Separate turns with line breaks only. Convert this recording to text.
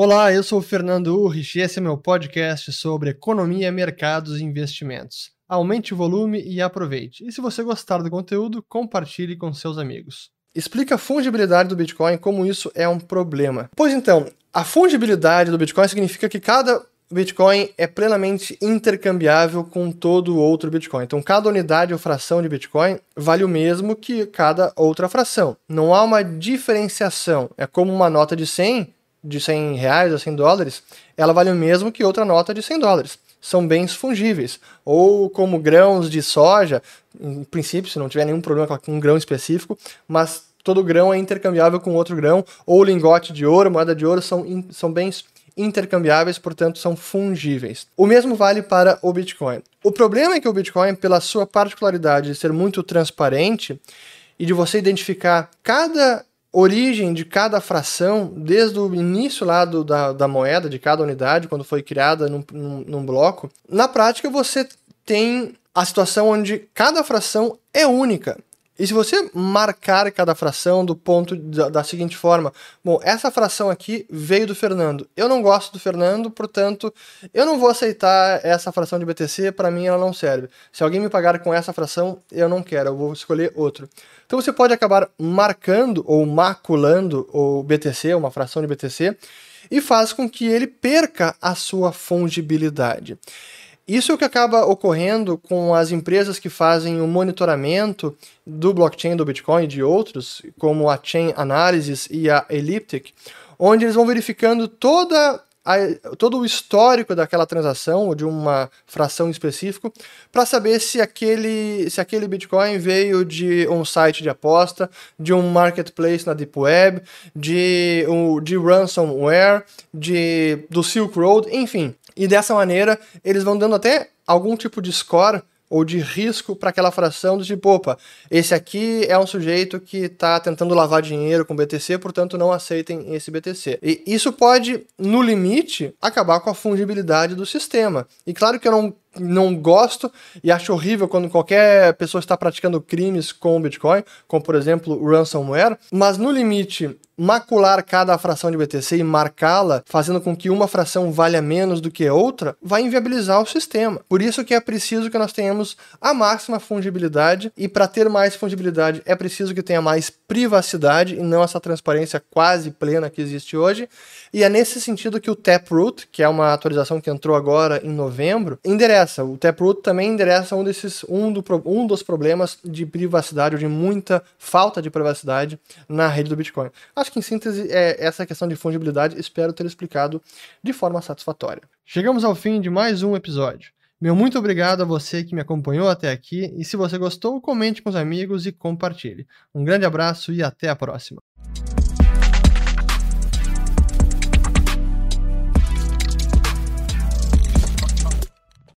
Olá, eu sou o Fernando Urrich e esse é meu podcast sobre economia, mercados e investimentos. Aumente o volume e aproveite. E se você gostar do conteúdo, compartilhe com seus amigos. Explica a fungibilidade do Bitcoin, como isso é um problema. Pois então, a fungibilidade do Bitcoin significa que cada Bitcoin é plenamente intercambiável com todo outro Bitcoin. Então, cada unidade ou fração de Bitcoin vale o mesmo que cada outra fração. Não há uma diferenciação. É como uma nota de 100 de 100 reais ou 100 dólares, ela vale o mesmo que outra nota de 100 dólares. São bens fungíveis. Ou como grãos de soja, em princípio, se não tiver nenhum problema com um grão específico, mas todo grão é intercambiável com outro grão, ou lingote de ouro, moeda de ouro, são, são bens intercambiáveis, portanto são fungíveis. O mesmo vale para o Bitcoin. O problema é que o Bitcoin, pela sua particularidade de ser muito transparente e de você identificar cada origem de cada fração, desde o início lá do, da, da moeda, de cada unidade, quando foi criada num, num, num bloco, na prática você tem a situação onde cada fração é única. E se você marcar cada fração do ponto da, da, seguinte forma, bom, essa fração aqui veio do Fernando. Eu não gosto do Fernando, portanto, eu não vou aceitar essa fração de BTC, para mim ela não serve. Se alguém me pagar com essa fração, eu não quero, eu vou escolher outro. Então você pode acabar marcando ou maculando o BTC, uma fração de BTC, e faz com que ele perca a sua fungibilidade. Isso é o que acaba ocorrendo com as empresas que fazem o monitoramento do blockchain do Bitcoin e de outros, como a Chain Analysis e a Elliptic, onde eles vão verificando toda a, todo o histórico daquela transação ou de uma fração específica para saber se aquele, se aquele Bitcoin veio de um site de aposta, de um marketplace na Deep Web, de, de ransomware, de, do Silk Road, enfim. E dessa maneira eles vão dando até algum tipo de score ou de risco para aquela fração do tipo, opa, esse aqui é um sujeito que está tentando lavar dinheiro com BTC, portanto não aceitem esse BTC. E isso pode, no limite, acabar com a fungibilidade do sistema. E claro que eu não não gosto e acho horrível quando qualquer pessoa está praticando crimes com o Bitcoin, como por exemplo ransomware, mas no limite macular cada fração de BTC e marcá-la, fazendo com que uma fração valha menos do que outra, vai inviabilizar o sistema. Por isso que é preciso que nós tenhamos a máxima fungibilidade e para ter mais fungibilidade é preciso que tenha mais privacidade e não essa transparência quase plena que existe hoje. E é nesse sentido que o Taproot, que é uma atualização que entrou agora em novembro, endereça. O Taproot também endereça um desses um, do, um dos problemas de privacidade ou de muita falta de privacidade na rede do Bitcoin. Acho acho que em síntese é essa questão de fungibilidade, espero ter explicado de forma satisfatória. Chegamos ao fim de mais um episódio. Meu muito obrigado a você que me acompanhou até aqui e se você gostou, comente com os amigos e compartilhe. Um grande abraço e até a próxima.